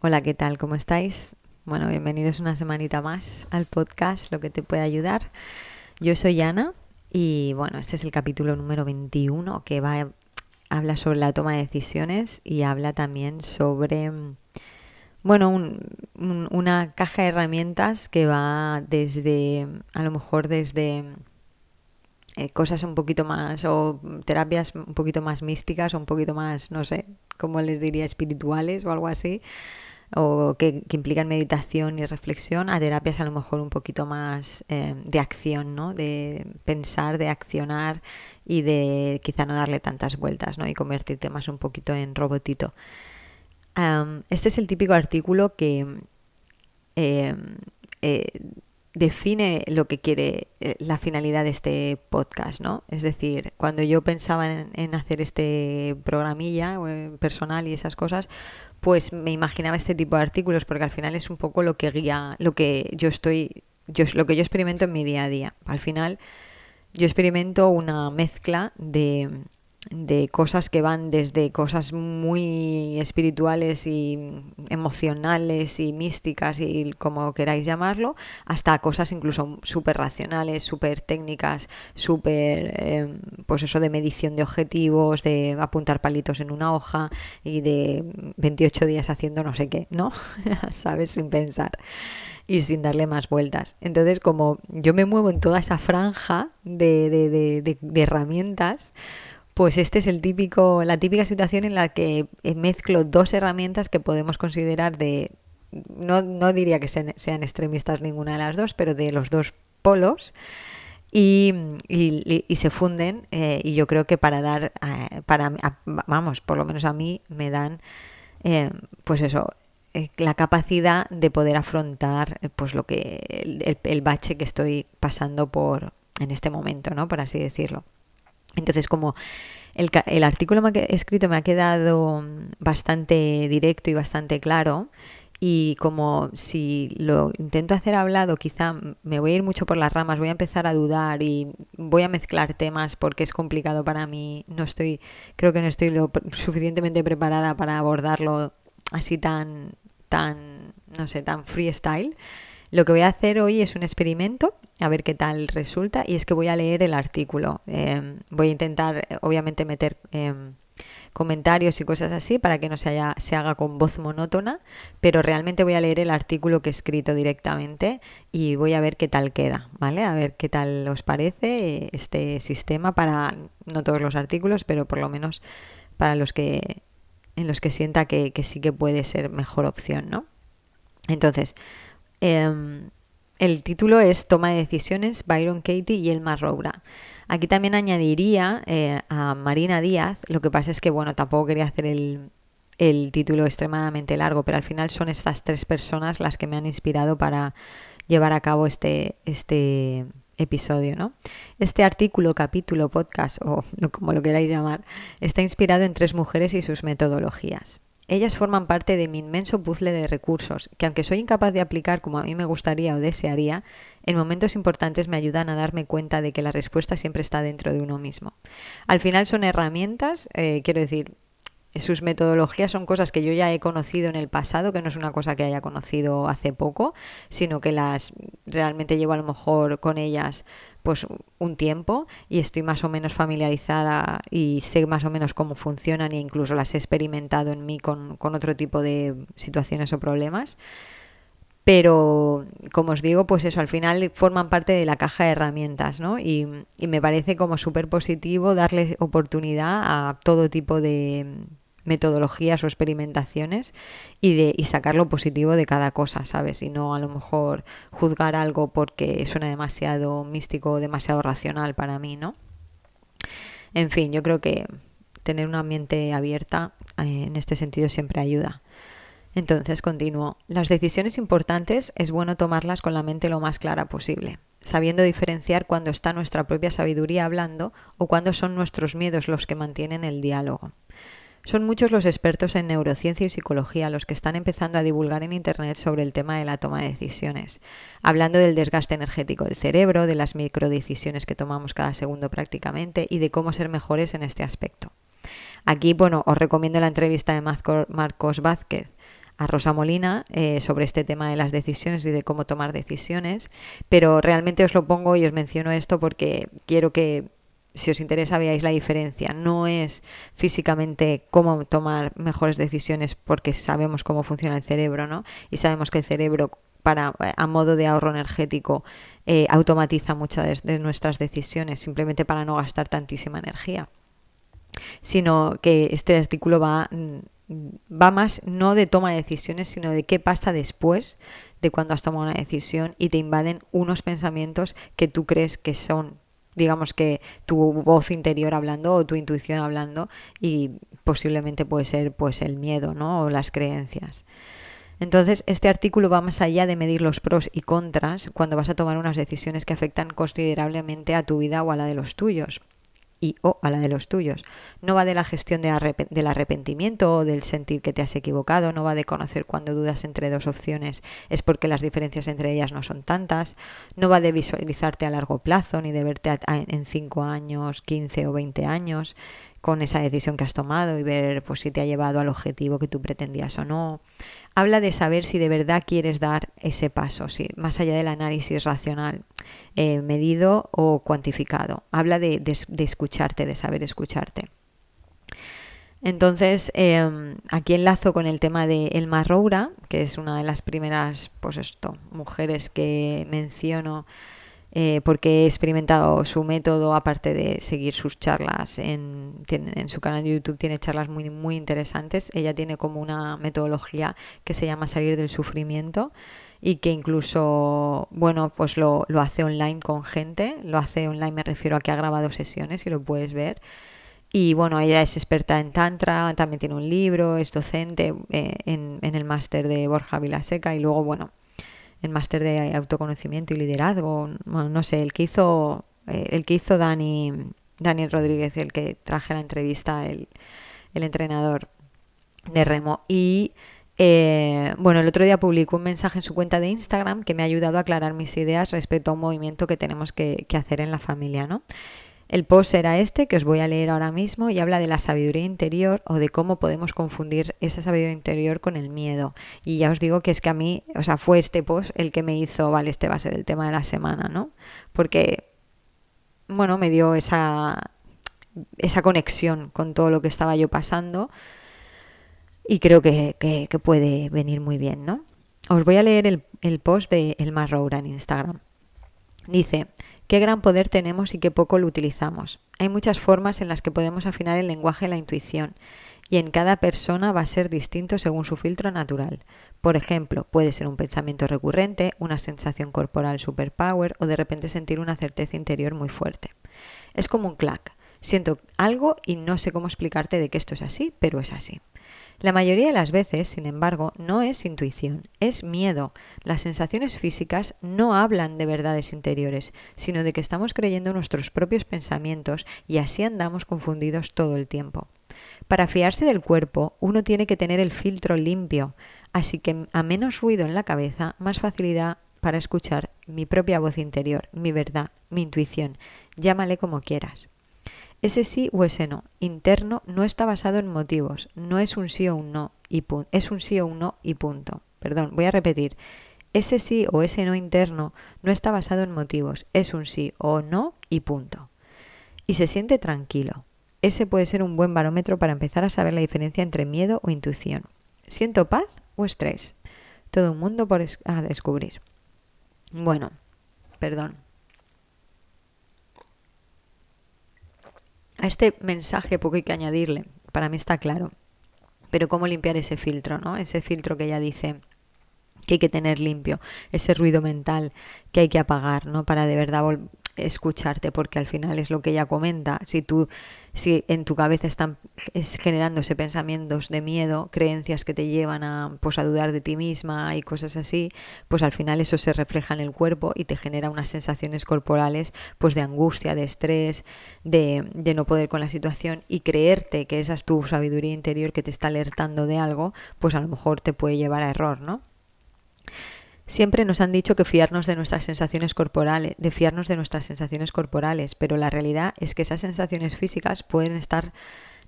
Hola, ¿qué tal? ¿Cómo estáis? Bueno, bienvenidos una semanita más al podcast Lo que te puede ayudar. Yo soy Ana y bueno, este es el capítulo número 21 que va habla sobre la toma de decisiones y habla también sobre bueno, una caja de herramientas que va desde a lo mejor desde eh, cosas un poquito más o terapias un poquito más místicas o un poquito más, no sé, cómo les diría, espirituales o algo así, o que, implican meditación y reflexión, a terapias a lo mejor un poquito más eh, de acción, ¿no? De pensar, de accionar y de quizá no darle tantas vueltas, ¿no? Y convertirte más un poquito en robotito. Este es el típico artículo que eh, eh, define lo que quiere la finalidad de este podcast, ¿no? Es decir, cuando yo pensaba en, en hacer este programilla personal y esas cosas, pues me imaginaba este tipo de artículos porque al final es un poco lo que guía, lo que yo estoy, yo, lo que yo experimento en mi día a día. Al final yo experimento una mezcla de de cosas que van desde cosas muy espirituales y emocionales y místicas y como queráis llamarlo, hasta cosas incluso súper racionales, súper técnicas, súper, em, pues eso de medición de objetivos, de apuntar palitos en una hoja y de 28 días haciendo no sé qué, ¿no? ¿Sabes? Sin pensar y sin darle más vueltas. Entonces, como yo me muevo en toda esa franja de, de, de herramientas, pues este es el típico, la típica situación en la que eh, mezclo dos herramientas que podemos considerar de, no, no diría que sean, extremistas ninguna de las dos, pero de los dos polos. Y, y, se funden eh, y yo creo que para dar, eh, para, vamos, por lo menos a mí me dan, pues eso, la capacidad de poder afrontar pues lo que el, el, bache que estoy pasando por en este momento, ¿no? Por así decirlo. Entonces, como el, el artículo me ha, escrito me ha quedado bastante directo y bastante claro, y como si lo intento hacer hablado, quizá me voy a ir mucho por las ramas, voy a empezar a dudar y voy a mezclar temas porque es complicado para mí. No estoy, creo que no estoy lo suficientemente preparada para abordarlo así tan, tan, no sé, tan freestyle. Lo que voy a hacer hoy es un experimento, a ver qué tal resulta, y es que voy a leer el artículo. Em, voy a intentar, obviamente, meter em, comentarios y cosas así para que no se, se haga con voz monótona, pero realmente voy a leer el artículo que he escrito directamente y voy a ver qué tal queda, ¿vale? A ver qué tal os parece este sistema para, no todos los artículos, pero por lo menos para los que en los que sienta que sí que puede ser mejor opción, ¿no? Entonces, Em, el título es Toma de decisiones, Byron Katie y Elma Roura. Aquí también añadiría eh, a Marina Díaz, lo que pasa es que, bueno, tampoco quería hacer el, el título extremadamente largo, pero al final son estas tres personas las que me han inspirado para llevar a cabo este, este episodio, ¿no? Este artículo, capítulo, podcast o como lo queráis llamar, está inspirado en tres mujeres y sus metodologías. Ellas forman parte de mi inmenso puzzle de recursos, que aunque soy incapaz de aplicar como a mí me gustaría o desearía, en momentos importantes me ayudan a darme cuenta de que la respuesta siempre está dentro de uno mismo. Al final son herramientas, eh, quiero decir, sus metodologías son cosas que yo ya he conocido en el pasado, que no es una cosa que haya conocido hace poco, sino que las realmente llevo a lo mejor con ellas pues un tiempo y estoy más o menos familiarizada y sé más o menos cómo funcionan e incluso las he experimentado en mí con, otro tipo de situaciones o problemas. Pero, como os digo, pues eso, al final forman parte de la caja de herramientas, ¿no? Y, y me parece como súper positivo darle oportunidad a todo tipo de, metodologías o experimentaciones y, de, y sacar lo positivo de cada cosa, ¿sabes? Y no a lo mejor juzgar algo porque suena demasiado místico o demasiado racional para mí, ¿no? En fin, yo creo que tener una mente abierta eh, en este sentido siempre ayuda. Entonces, continúo. Las decisiones importantes es bueno tomarlas con la mente lo más clara posible, sabiendo diferenciar cuando está nuestra propia sabiduría hablando o cuando son nuestros miedos los que mantienen el diálogo. Son muchos los expertos en neurociencia y psicología los que están empezando a divulgar en Internet sobre el tema de la toma de decisiones, hablando del desgaste energético del cerebro, de las microdecisiones que tomamos cada segundo prácticamente y de cómo ser mejores en este aspecto. Aquí, bueno, os recomiendo la entrevista de Marcos Vázquez a Rosa Molina eh, sobre este tema de las decisiones y de cómo tomar decisiones, pero realmente os lo pongo y os menciono esto porque quiero que si os interesa veáis la diferencia. No es físicamente cómo tomar mejores decisiones porque sabemos cómo funciona el cerebro, ¿no? Y sabemos que el cerebro para a modo de ahorro energético eh, automatiza muchas de nuestras decisiones simplemente para no gastar tantísima energía sino que este artículo va, va más no de toma de decisiones, sino de qué pasa después de cuando has tomado una decisión y te invaden unos pensamientos que tú crees que son digamos que tu voz interior hablando o tu intuición hablando y posiblemente puede ser pues el miedo, ¿no? o las creencias. Entonces, este artículo va más allá de medir los pros y contras cuando vas a tomar unas decisiones que afectan considerablemente a tu vida o a la de los tuyos y o a la de los tuyos. No va de la gestión del arrepentimiento o del sentir que te has equivocado, no va de conocer cuando dudas entre dos opciones es porque las diferencias entre ellas no son tantas, no va de visualizarte a largo plazo ni de verte en 5 años, 15 o 20 años con esa decisión que has tomado y ver pues, si te ha llevado al objetivo que tú pretendías o no habla de saber si de verdad quieres dar ese paso, si, más allá del análisis racional, eh, medido o cuantificado. Habla de, escucharte, de saber escucharte. Entonces, em, aquí enlazo con el tema de Elma Roura, que es una de las primeras pues esto, mujeres que menciono eh, porque he experimentado su método, aparte de seguir sus charlas en, en, su canal de YouTube, tiene charlas muy, muy interesantes. Ella tiene como una metodología que se llama salir del sufrimiento y que incluso, bueno, pues lo, lo hace online con gente, lo hace online me refiero a que ha grabado sesiones y lo puedes ver. Y bueno, ella es experta en Tantra, también tiene un libro, es docente eh, en, en el máster de Borja Vilaseca y luego, bueno, el máster de autoconocimiento y liderazgo, no sé, el que hizo, eh, el que hizo Dani, Daniel Rodríguez, el que traje la entrevista, el, el entrenador de remo. Y eh, bueno, el otro día publicó un mensaje en su cuenta de Instagram que me ha ayudado a aclarar mis ideas respecto a un movimiento que tenemos que, que hacer en la familia, ¿no? El post era este que os voy a leer ahora mismo y habla de la sabiduría interior o de cómo podemos confundir esa sabiduría interior con el miedo. Y ya os digo que es que a mí, o sea, fue este post el que me hizo, vale, este va a ser el tema de la semana, ¿no? Porque, bueno, me dio esa, esa conexión con todo lo que estaba yo pasando y creo que, que, puede venir muy bien, ¿no? Os voy a leer el, el post de Elmar Roura en Instagram. Dice, Qué gran poder tenemos y qué poco lo utilizamos. Hay muchas formas en las que podemos afinar el lenguaje y la intuición, y en cada persona va a ser distinto según su filtro natural. Por ejemplo, puede ser un pensamiento recurrente, una sensación corporal superpower o de repente sentir una certeza interior muy fuerte. Es como un clac. Siento algo y no sé cómo explicarte de que esto es así, pero es así. La mayoría de las veces, sin embargo, no es intuición, es miedo. Las sensaciones físicas no hablan de verdades interiores, sino de que estamos creyendo nuestros propios pensamientos y así andamos confundidos todo el tiempo. Para fiarse del cuerpo, uno tiene que tener el filtro limpio, así que a menos ruido en la cabeza, más facilidad para escuchar mi propia voz interior, mi verdad, mi intuición. Llámale como quieras. Ese sí o ese no interno no está basado en motivos, no es un sí o un no y punto. Es un sí o un no y punto. Perdón, voy a repetir. Ese sí o ese no interno no está basado en motivos, es un sí o no y punto. Y se siente tranquilo. Ese puede ser un buen barómetro para empezar a saber la diferencia entre miedo o intuición. ¿Siento paz o estrés? Todo un mundo por descubrir. Bueno, perdón. A este mensaje poco hay que añadirle, para mí está claro. Pero cómo limpiar ese filtro, ¿no? Ese filtro que ella dice que hay que tener limpio, ese ruido mental que hay que apagar, ¿no? Para de verdad escucharte, porque al final es lo que ella comenta. Si tú, si en tu cabeza están generándose pensamientos de miedo, creencias que te llevan a, pues, a dudar de ti misma y cosas así, pues al final eso se refleja en el cuerpo y te genera unas sensaciones corporales, pues de angustia, de estrés, de, de no poder con la situación y creerte que esa es tu sabiduría interior que te está alertando de algo, pues a lo mejor te puede llevar a error, ¿no? Siempre nos han dicho que fiarnos de nuestras sensaciones corporales, de fiarnos de nuestras sensaciones corporales, pero la realidad es que esas sensaciones físicas pueden estar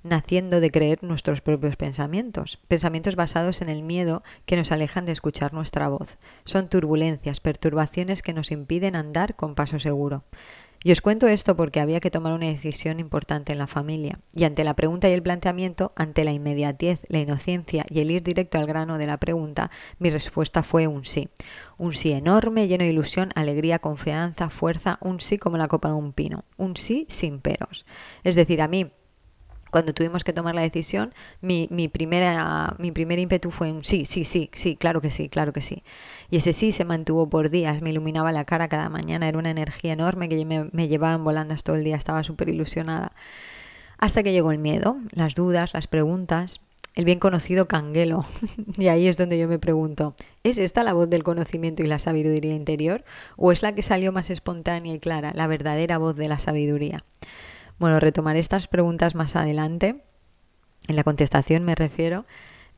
naciendo de creer nuestros propios pensamientos, pensamientos basados en el miedo que nos alejan de escuchar nuestra voz. Son turbulencias, perturbaciones que nos impiden andar con paso seguro. Y os cuento esto porque había que tomar una decisión importante en la familia. Y ante la pregunta y el planteamiento, ante la inmediatez, la inocencia y el ir directo al grano de la pregunta, mi respuesta fue un sí. Un sí enorme, lleno de ilusión, alegría, confianza, fuerza, un sí como la copa de un pino. Un sí sin peros. Es decir, a mí cuando tuvimos que tomar la decisión, mi, primera, mi primer ímpetu fue un sí, sí, sí, sí, claro que sí, claro que sí. Y ese sí se mantuvo por días, me iluminaba la cara cada mañana, era una energía enorme que me, me llevaba en volandas todo el día, estaba súper ilusionada. Hasta que llegó el miedo, las dudas, las preguntas, el bien conocido canguelo. y ahí es donde yo me pregunto, ¿es esta la voz del conocimiento y la sabiduría interior? ¿O es la que salió más espontánea y clara, la verdadera voz de la sabiduría? Bueno, retomaré estas preguntas más adelante. En la contestación me refiero,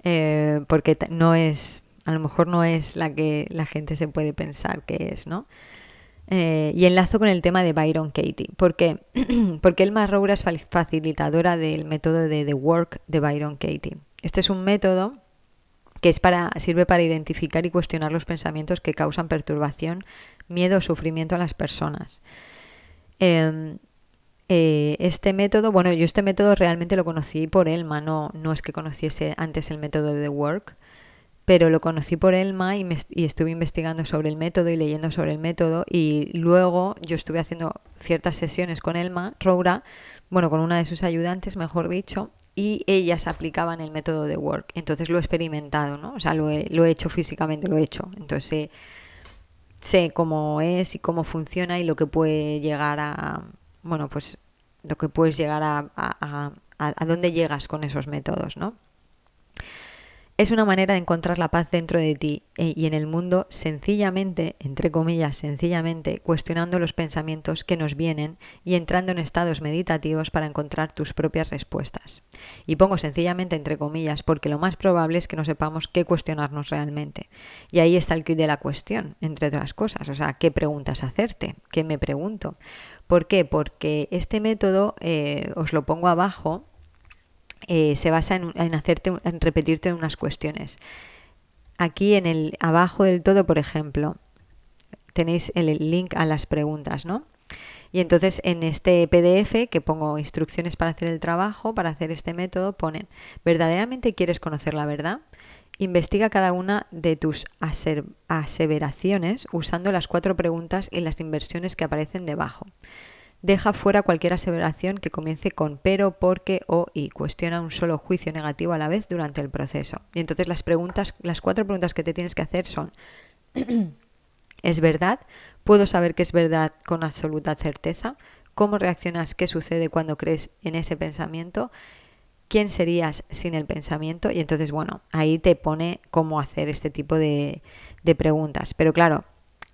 eh, porque no es, a lo mejor no es la que la gente se puede pensar que es, ¿no? Eh, y enlazo con el tema de Byron Katie. ¿Por qué? Porque Elma Roura es facilitadora del método de The Work de Byron Katie. Este es un método que es para, sirve para identificar y cuestionar los pensamientos que causan perturbación, miedo o sufrimiento a las personas. Em, eh, este método, bueno, yo este método realmente lo conocí por Elma, no, no es que conociese antes el método de Work, pero lo conocí por Elma y, y, estuve investigando sobre el método y leyendo sobre el método y luego yo estuve haciendo ciertas sesiones con Elma, Roura, bueno, con una de sus ayudantes, mejor dicho, y ellas aplicaban el método de Work. Entonces lo he experimentado, ¿no? O sea, lo he, lo he hecho físicamente, lo he hecho. Entonces sé cómo es y cómo funciona y lo que puede llegar a, bueno, pues lo que puedes llegar a, a, a, a dónde llegas con esos métodos, ¿no? Es una manera de encontrar la paz dentro de ti eh, y en el mundo sencillamente, entre comillas, sencillamente, cuestionando los pensamientos que nos vienen y entrando en estados meditativos para encontrar tus propias respuestas. Y pongo sencillamente entre comillas porque lo más probable es que no sepamos qué cuestionarnos realmente. Y ahí está el kit de la cuestión, entre otras cosas. O sea, ¿qué preguntas hacerte? ¿Qué me pregunto? ¿Por qué? Porque este método, eh, os lo pongo abajo, eh, se basa en, hacerte, en repetirte unas cuestiones. Aquí en el abajo del todo, por ejemplo, tenéis el link a las preguntas, ¿no? Y entonces en este PDF que pongo instrucciones para hacer el trabajo, para hacer este método, pone, ¿verdaderamente quieres conocer la verdad? Investiga cada una de tus aseveraciones usando las cuatro preguntas y las inversiones que aparecen debajo. Deja fuera cualquier aseveración que comience con pero, porque o y. Cuestiona un solo juicio negativo a la vez durante el proceso. Y entonces las preguntas, las cuatro preguntas que te tienes que hacer son ¿Es verdad? ¿Puedo saber que es verdad con absoluta certeza? ¿Cómo reaccionas? ¿Qué sucede cuando crees en ese pensamiento? Quién serías sin el pensamiento y entonces bueno, ahí te pone cómo hacer este tipo de, de preguntas. Pero claro,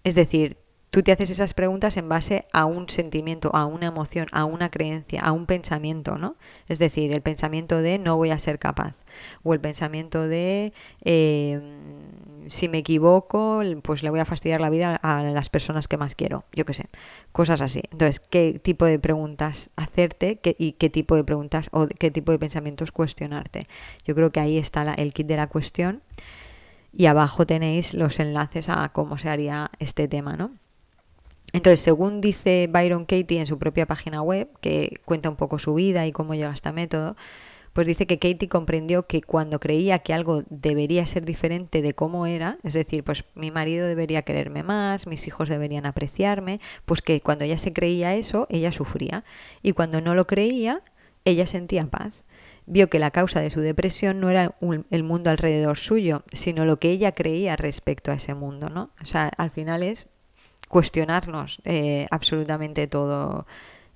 es decir, tú te haces esas preguntas en base a un sentimiento, a una emoción, a una creencia, a un pensamiento, ¿no? Es decir, el pensamiento de no voy a ser capaz o el pensamiento de eh, si me equivoco, pues le voy a fastidiar la vida a las personas que más quiero, yo qué sé, cosas así. Entonces, ¿qué tipo de preguntas hacerte y qué tipo de preguntas o qué tipo de pensamientos cuestionarte? Yo creo que ahí está el kit de la cuestión y abajo tenéis los enlaces a cómo se haría este tema, ¿no? Entonces, según dice Byron Katie en su propia página web, que cuenta un poco su vida y cómo llega a este método, pues dice que Katie comprendió que cuando creía que algo debería ser diferente de cómo era, es decir, pues mi marido debería quererme más, mis hijos deberían apreciarme, pues que cuando ella se creía eso, ella sufría. Y cuando no lo creía, ella sentía paz. Vio que la causa de su depresión no era el mundo alrededor suyo, sino lo que ella creía respecto a ese mundo, ¿no? O sea, al final es cuestionarnos eh, absolutamente todo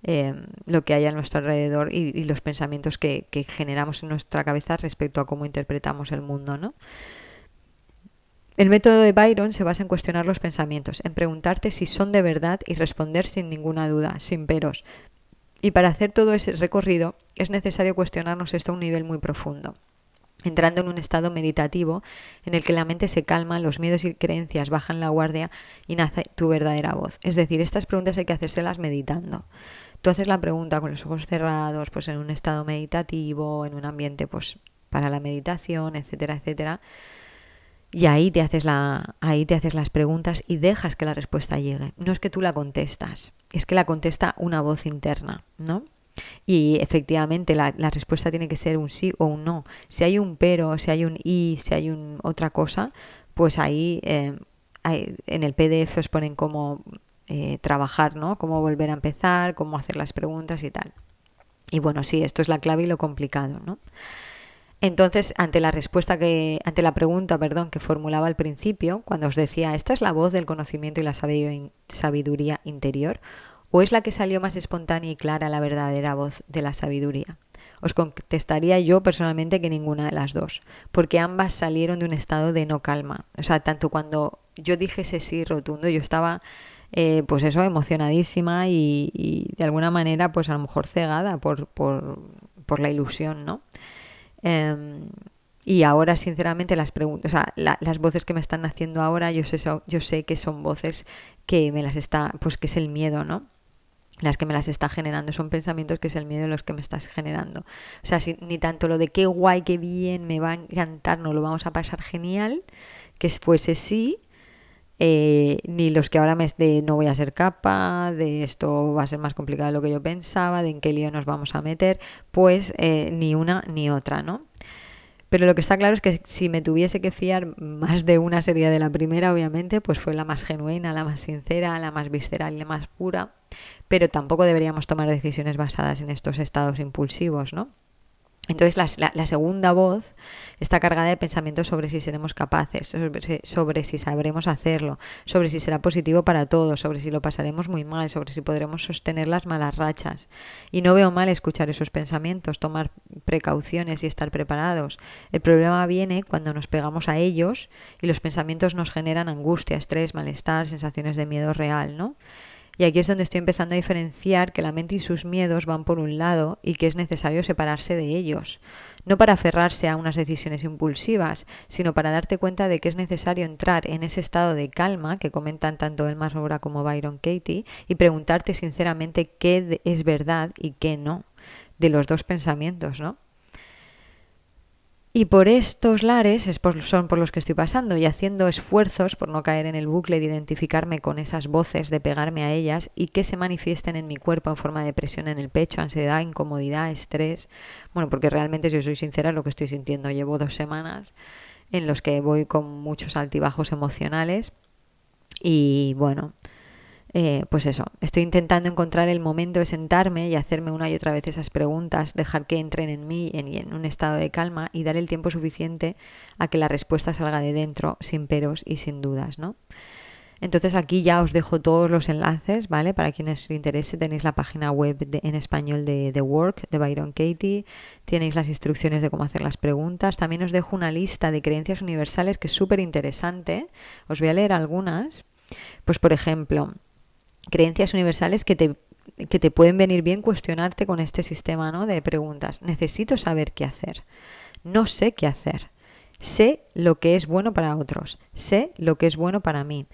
em, lo que hay a nuestro alrededor y, los pensamientos que, que, generamos en nuestra cabeza respecto a cómo interpretamos el mundo, ¿no? El método de Byron se basa en cuestionar los pensamientos, en preguntarte si son de verdad y responder sin ninguna duda, sin peros. Y para hacer todo ese recorrido es necesario cuestionarnos esto a un nivel muy profundo entrando en un estado meditativo en el que la mente se calma, los miedos y creencias bajan la guardia y nace tu verdadera voz. Es decir, estas preguntas hay que hacérselas meditando. Tú haces la pregunta con los ojos cerrados, pues en un estado meditativo, en un ambiente pues para la meditación, etcétera, etcétera. Y ahí te haces la, ahí te haces las preguntas y dejas que la respuesta llegue. No es que tú la contestas, es que la contesta una voz interna, ¿no? Y efectivamente la, respuesta tiene que ser un sí o un no. Si hay un pero, si hay un y, si hay un, otra cosa, pues ahí eh, en el PDF os ponen cómo eh, trabajar, ¿no? Cómo volver a empezar, cómo hacer las preguntas y tal. Y bueno, sí, esto es la clave y lo complicado, ¿no? Entonces, ante la respuesta que, ante la pregunta, perdón, que formulaba al principio, cuando os decía, ¿esta es la voz del conocimiento y la sabiduría interior? ¿O es la que salió más espontánea y clara la verdadera voz de la sabiduría? Os contestaría yo personalmente que ninguna de las dos, porque ambas salieron de un estado de no calma. O sea, tanto cuando yo dije ese sí rotundo, yo estaba, eh, pues eso, emocionadísima y, de alguna manera, pues a lo mejor cegada por, por, por la ilusión, ¿no? Em, y ahora, sinceramente, las preguntas, o sea, las voces que me están haciendo ahora, yo sé, yo sé que son voces que me las está, pues que es el miedo, ¿no? Las que me las está generando, son pensamientos que es el miedo los que me estás generando. O sea, ni tanto lo de qué guay, qué bien, me va a encantar, no lo vamos a pasar genial, que fuese sí, eh, ni los que ahora me de no voy a ser capaz, de esto va a ser más complicado de lo que yo pensaba, de en qué lío nos vamos a meter, pues eh, ni una ni otra, ¿no? Pero lo que está claro es que si me tuviese que fiar más de una sería de la primera, obviamente, pues fue la más genuina, la más sincera, la más visceral y la más pura. Pero tampoco deberíamos tomar decisiones basadas en estos estados impulsivos, ¿no? Entonces la, segunda voz está cargada de pensamientos sobre si seremos capaces, sobre, si sabremos hacerlo, sobre si será positivo para todos, sobre si lo pasaremos muy mal, sobre si podremos sostener las malas rachas. Y no veo mal escuchar esos pensamientos, tomar precauciones y estar preparados. El problema viene cuando nos pegamos a ellos y los pensamientos nos generan angustia, estrés, malestar, sensaciones de miedo real, ¿no? Y aquí es donde estoy empezando a diferenciar que la mente y sus miedos van por un lado y que es necesario separarse de ellos. No para aferrarse a unas decisiones impulsivas, sino para darte cuenta de que es necesario entrar en ese estado de calma que comentan tanto Elmar Roura como Byron Katie y preguntarte sinceramente qué es verdad y qué no de los dos pensamientos, ¿no? Y por estos lares es son por los que estoy pasando y haciendo esfuerzos por no caer en el bucle de identificarme con esas voces, de pegarme a ellas y que se manifiesten en mi cuerpo en forma de presión en el pecho, ansiedad, incomodidad, estrés. Bueno, porque realmente, si soy sincera, lo que estoy sintiendo llevo dos semanas en los que voy con muchos altibajos emocionales y bueno, eh, pues eso, estoy intentando encontrar el momento de sentarme y hacerme una y otra vez esas preguntas, dejar que entren en mí en, en un estado de calma y dar el tiempo suficiente a que la respuesta salga de dentro sin peros y sin dudas, ¿no? Entonces aquí ya os dejo todos los enlaces, ¿vale? Para quienes os interese tenéis la página web en español de The Work de Byron Katie, tenéis las instrucciones de cómo hacer las preguntas, también os dejo una lista de creencias universales que es súper interesante, os voy a leer algunas, pues por ejemplo, creencias universales que te, que te pueden venir bien cuestionarte con este sistema ¿no? de preguntas. Necesito saber qué hacer. No sé qué hacer. Sé lo que es bueno para otros. Sé lo que es bueno para mí.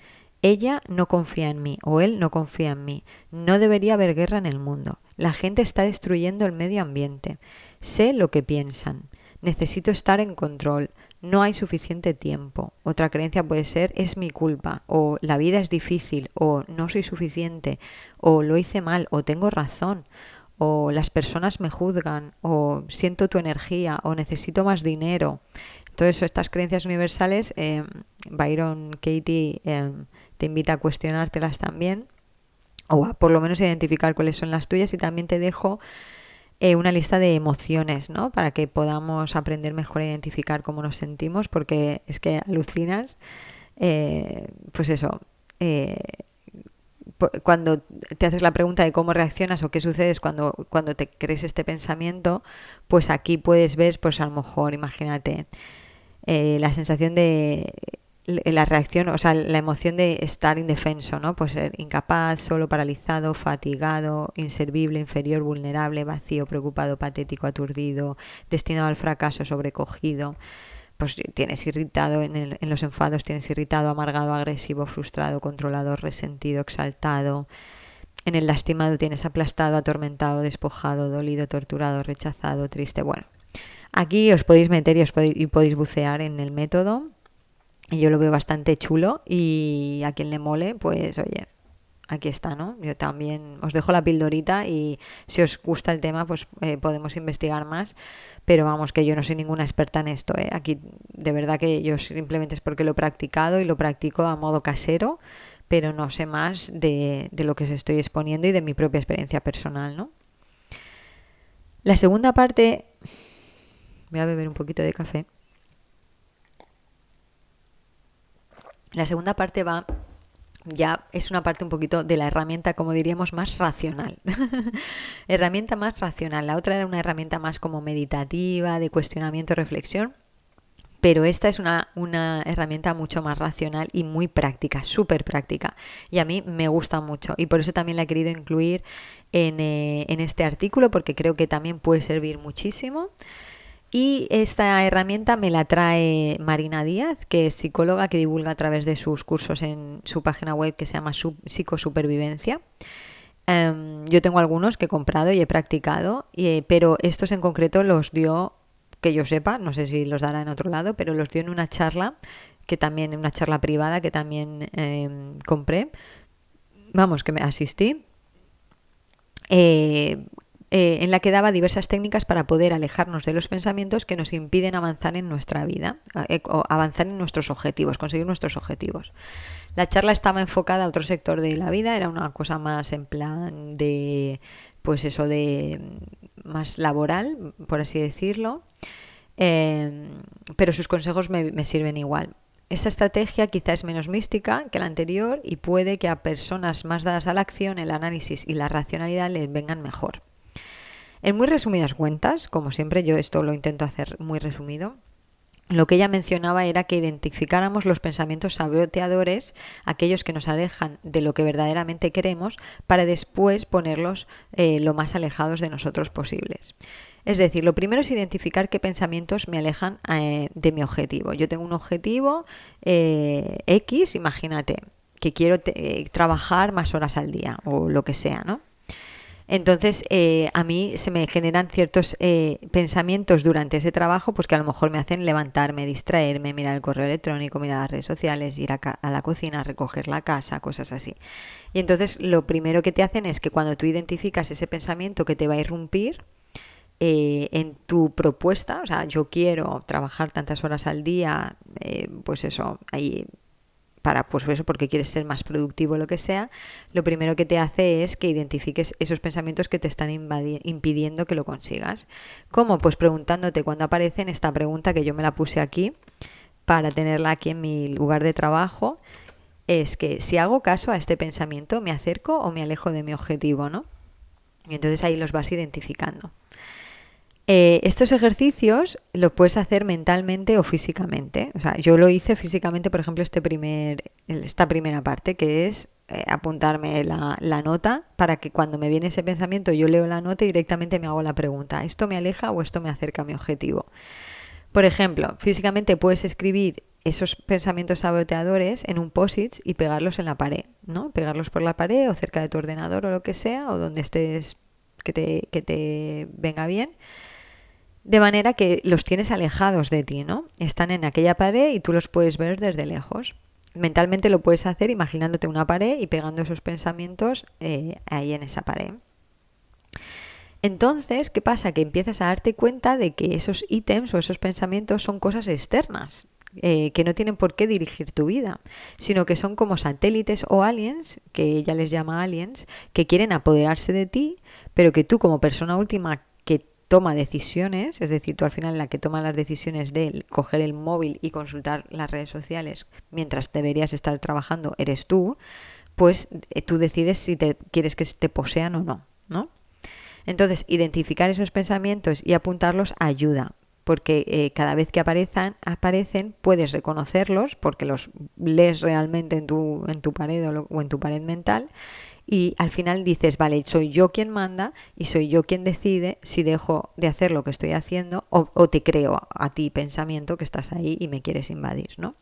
Ella no confía en mí o él no confía en mí. No debería haber guerra en el mundo. La gente está destruyendo el medio ambiente. Sé lo que piensan. Necesito estar en control no hay suficiente tiempo. Otra creencia puede ser es mi culpa o la vida es difícil o no soy suficiente o lo hice mal o tengo razón o las personas me juzgan o siento tu energía o necesito más dinero. Entonces estas creencias universales, eh, Byron Katie eh, te invita a cuestionártelas también o a por lo menos identificar cuáles son las tuyas y también te dejo eh, una lista de emociones, ¿no? Para que podamos aprender mejor a identificar cómo nos sentimos, porque es que alucinas, eh, pues eso, eh, cuando te haces la pregunta de cómo reaccionas o qué sucede cuando, cuando te crees este pensamiento, pues aquí puedes ver, pues a lo mejor, imagínate, eh, la sensación de la reacción, o sea, la emoción de estar indefenso, ¿no? Pues ser incapaz, solo, paralizado, fatigado, inservible, inferior, vulnerable, vacío, preocupado, patético, aturdido, destinado al fracaso, sobrecogido. Pues tienes irritado en, en los enfados, tienes irritado, amargado, agresivo, frustrado, controlador, resentido, exaltado. En el lastimado tienes aplastado, atormentado, despojado, dolido, torturado, rechazado, triste. Bueno, aquí os podéis meter y, os podéis, y podéis bucear en el método yo lo veo bastante chulo y a quien le mole, pues oye, aquí está, ¿no? Yo también os dejo la pildorita y si os gusta el tema, pues eh, podemos investigar más. Pero vamos, que yo no soy ninguna experta en esto, ¿eh? Aquí de verdad que yo simplemente es porque lo he practicado y lo practico a modo casero, pero no sé más de, de lo que os estoy exponiendo y de mi propia experiencia personal, ¿no? La segunda parte, voy a beber un poquito de café. La segunda parte va ya es una parte un poquito de la herramienta, como diríamos, más racional. herramienta más racional. La otra era una herramienta más como meditativa, de cuestionamiento, reflexión. Pero esta es una, una herramienta mucho más racional y muy práctica, súper práctica. Y a mí me gusta mucho. Y por eso también la he querido incluir en, eh, en este artículo, porque creo que también puede servir muchísimo. Y esta herramienta me la trae Marina Díaz, que es psicóloga que divulga a través de sus cursos en su página web que se llama Psicosupervivencia. Em, yo tengo algunos que he comprado y he practicado, pero estos en concreto los dio, que yo sepa, no sé si los dará en otro lado, pero los dio en una charla, que también, en una charla privada que también em, compré. Vamos, que me asistí. Eh, eh, en la que daba diversas técnicas para poder alejarnos de los pensamientos que nos impiden avanzar en nuestra vida, eh, o avanzar en nuestros objetivos, conseguir nuestros objetivos. La charla estaba enfocada a otro sector de la vida, era una cosa más en plan de, pues eso, de mm, más laboral, por así decirlo, em, pero sus consejos me, me sirven igual. Esta estrategia quizá es menos mística que la anterior y puede que a personas más dadas a la acción, el análisis y la racionalidad les vengan mejor. En muy resumidas cuentas, como siempre yo esto lo intento hacer muy resumido, lo que ella mencionaba era que identificáramos los pensamientos saboteadores, aquellos que nos alejan de lo que verdaderamente queremos, para después ponerlos eh, lo más alejados de nosotros posibles. Es decir, lo primero es identificar qué pensamientos me alejan eh, de mi objetivo. Yo tengo un objetivo eh, X, imagínate, que quiero trabajar más horas al día o lo que sea, ¿no? Entonces, eh, a mí se me generan ciertos eh, pensamientos durante ese trabajo, pues que a lo mejor me hacen levantarme, distraerme, mirar el correo electrónico, mirar las redes sociales, ir a, la cocina, recoger la casa, cosas así. Y entonces, lo primero que te hacen es que cuando tú identificas ese pensamiento que te va a irrumpir, eh, en tu propuesta, o sea, yo quiero trabajar tantas horas al día, pues eso, ahí para pues eso porque quieres ser más productivo o lo que sea, lo primero que te hace es que identifiques esos pensamientos que te están impidiendo que lo consigas. ¿Cómo? Pues preguntándote cuando aparecen esta pregunta que yo me la puse aquí para tenerla aquí en mi lugar de trabajo, es que si hago caso a este pensamiento, ¿me acerco o me alejo de mi objetivo, no? Y entonces ahí los vas identificando. Eh, estos ejercicios los puedes hacer mentalmente o físicamente. O sea, yo lo hice físicamente, por ejemplo, este primer, esta primera parte, que es eh, apuntarme la, la, nota para que cuando me viene ese pensamiento yo leo la nota y directamente me hago la pregunta, ¿esto me aleja o esto me acerca a mi objetivo? Por ejemplo, físicamente puedes escribir esos pensamientos saboteadores en un post-it y pegarlos en la pared, ¿no? Pegarlos por la pared o cerca de tu ordenador o lo que sea, o donde estés que te, que te venga bien de manera que los tienes alejados de ti, ¿no? Están en aquella pared y tú los puedes ver desde lejos. Mentalmente lo puedes hacer imaginándote una pared y pegando esos pensamientos eh, ahí en esa pared. Entonces, ¿qué pasa? Que empiezas a darte cuenta de que esos ítems o esos pensamientos son cosas externas, eh, que no tienen por qué dirigir tu vida, sino que son como satélites o aliens, que ella les llama aliens, que quieren apoderarse de ti, pero que tú como persona última toma decisiones, es decir, tú al final la que toma las decisiones de coger el móvil y consultar las redes sociales mientras deberías estar trabajando eres tú, pues eh, tú decides si te quieres que te posean o no, ¿no? Entonces, identificar esos pensamientos y apuntarlos ayuda, porque eh, cada vez que aparezcan, aparecen puedes reconocerlos porque los lees realmente en tu, en tu pared o, en tu pared mental y al final dices, vale, soy yo quien manda y soy yo quien decide si dejo de hacer lo que estoy haciendo o, o te creo a ti pensamiento que estás ahí y me quieres invadir, ¿no?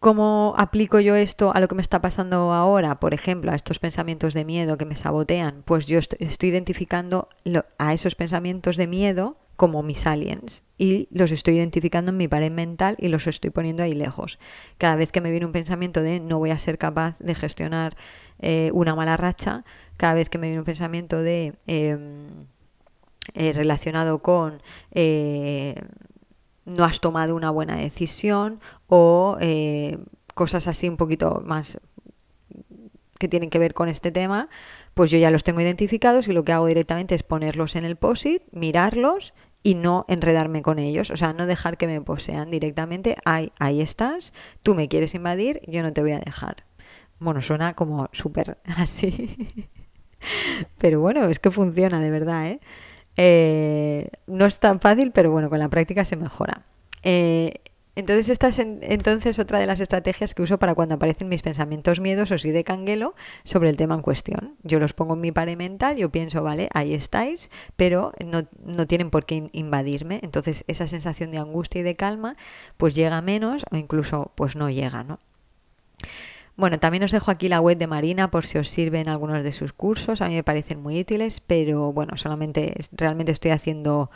¿Cómo aplico yo esto a lo que me está pasando ahora? Por ejemplo, a estos pensamientos de miedo que me sabotean. Pues yo estoy identificando a esos pensamientos de miedo como mis aliens y los estoy identificando en mi pared mental y los estoy poniendo ahí lejos. Cada vez que me viene un pensamiento de no voy a ser capaz de gestionar eh, una mala racha, cada vez que me viene un pensamiento de em, eh, relacionado con eh, no has tomado una buena decisión o cosas así un poquito más que tienen que ver con este tema, pues yo ya los tengo identificados y lo que hago directamente es ponerlos en el POSIT, mirarlos y no enredarme con ellos, o sea, no dejar que me posean directamente, ahí, ahí estás, tú me quieres invadir, yo no te voy a dejar. Bueno, suena como súper así, pero bueno, es que funciona de verdad, ¿eh? Eh, no es tan fácil, pero bueno, con la práctica se mejora. Eh, entonces, esta es entonces otra de las estrategias que uso para cuando aparecen mis pensamientos miedosos y de canguelo sobre el tema en cuestión. Yo los pongo en mi pared mental, yo pienso, vale, ahí estáis, pero no, no tienen por qué invadirme. Entonces, esa sensación de angustia y de calma, pues llega menos o incluso pues no llega, ¿no? Bueno, también os dejo aquí la web de Marina por si os sirven algunos de sus cursos. A mí me parecen muy útiles, pero bueno, solamente realmente estoy haciendo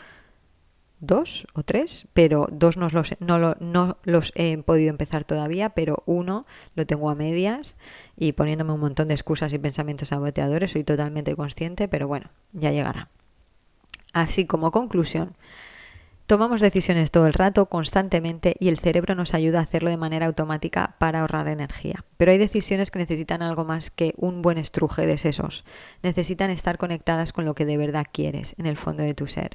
dos o tres, pero dos no los, no, no los he podido empezar todavía, pero uno lo tengo a medias y poniéndome un montón de excusas y pensamientos saboteadores, soy totalmente consciente, pero bueno, ya llegará. Así como conclusión, Tomamos decisiones todo el rato, constantemente, y el cerebro nos ayuda a hacerlo de manera automática para ahorrar energía. Pero hay decisiones que necesitan algo más que un buen estruje de sesos. Necesitan estar conectadas con lo que de verdad quieres, en el fondo de tu ser.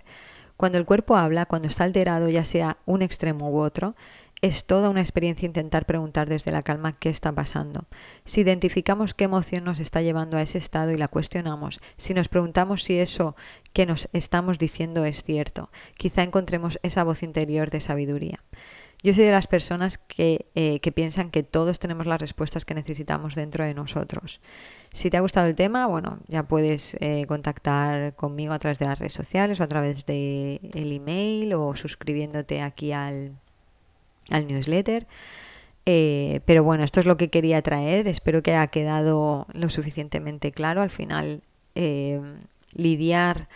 Cuando el cuerpo habla, cuando está alterado, ya sea un extremo u otro, es toda una experiencia intentar preguntar desde la calma qué está pasando. Si identificamos qué emoción nos está llevando a ese estado y la cuestionamos, si nos preguntamos si eso que nos estamos diciendo es cierto, quizá encontremos esa voz interior de sabiduría. Yo soy de las personas que, eh, que, piensan que todos tenemos las respuestas que necesitamos dentro de nosotros. Si te ha gustado el tema, bueno, ya puedes eh, contactar conmigo a través de las redes sociales o a través del el email o suscribiéndote aquí al, al newsletter. Eh, pero bueno, esto es lo que quería traer. Espero que haya quedado lo suficientemente claro. Al final, lidiar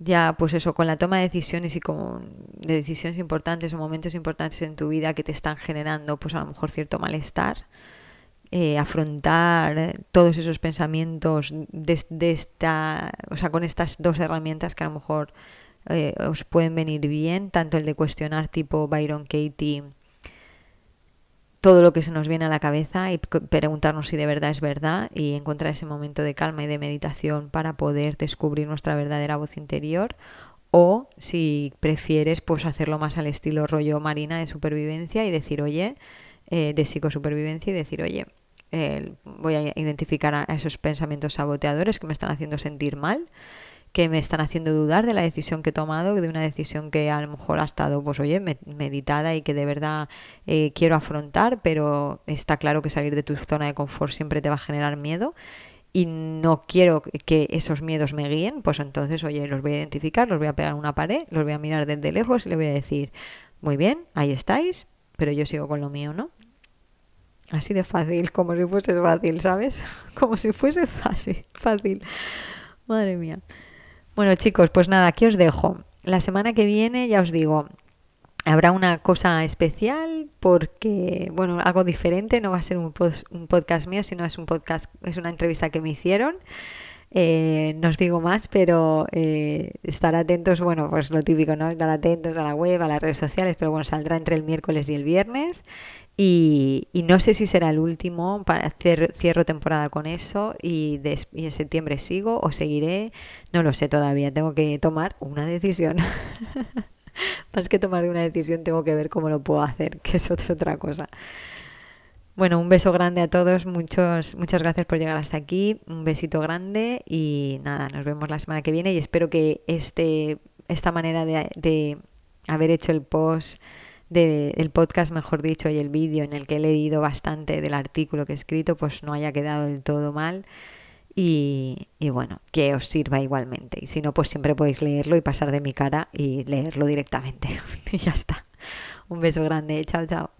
ya, pues eso, con la toma de decisiones y con de decisiones importantes o momentos importantes en tu vida que te están generando, pues a lo mejor cierto malestar. Eh, afrontar todos esos pensamientos de, esta, o sea, con estas dos herramientas que a lo mejor eh, os pueden venir bien, tanto el de cuestionar tipo Byron Katie todo lo que se nos viene a la cabeza y preguntarnos si de verdad es verdad y encontrar ese momento de calma y de meditación para poder descubrir nuestra verdadera voz interior o si prefieres pues hacerlo más al estilo rollo marina de supervivencia y decir oye eh, de psicosupervivencia y decir oye eh, voy a identificar a esos pensamientos saboteadores que me están haciendo sentir mal que me están haciendo dudar de la decisión que he tomado, de una decisión que a lo mejor ha estado, pues oye, meditada y que de verdad eh, quiero afrontar, pero está claro que salir de tu zona de confort siempre te va a generar miedo y no quiero que esos miedos me guíen, pues entonces, oye, los voy a identificar, los voy a pegar en una pared, los voy a mirar desde lejos y le voy a decir, muy bien, ahí estáis, pero yo sigo con lo mío, ¿no? Así de fácil, como si fuese fácil, ¿sabes? Como si fuese fácil, fácil. Madre mía. Bueno chicos, pues nada, aquí os dejo. La semana que viene, ya os digo, habrá una cosa especial porque, bueno, algo diferente, no va a ser un, un podcast mío, sino es un podcast, es una entrevista que me hicieron. Eh, no os digo más, pero eh, estar atentos, bueno, pues lo típico, ¿no? Estar atentos a la web, a las redes sociales, pero bueno, saldrá entre el miércoles y el viernes. Y, no sé si será el último, para hacer cierro temporada con eso y, en septiembre sigo o seguiré, no lo sé todavía, tengo que tomar una decisión. Más que tomar una decisión tengo que ver cómo lo puedo hacer, que es otra cosa. Bueno, un beso grande a todos, muchos, muchas gracias por llegar hasta aquí, un besito grande y nada, nos vemos la semana que viene y espero que este, esta manera de, de haber hecho el post del podcast, mejor dicho, y el vídeo en el que he leído bastante del artículo que he escrito, pues no haya quedado del todo mal. Y, y, bueno, que os sirva igualmente. Y si no, pues siempre podéis leerlo y pasar de mi cara y leerlo directamente. y ya está. Un beso grande. Chao, chao.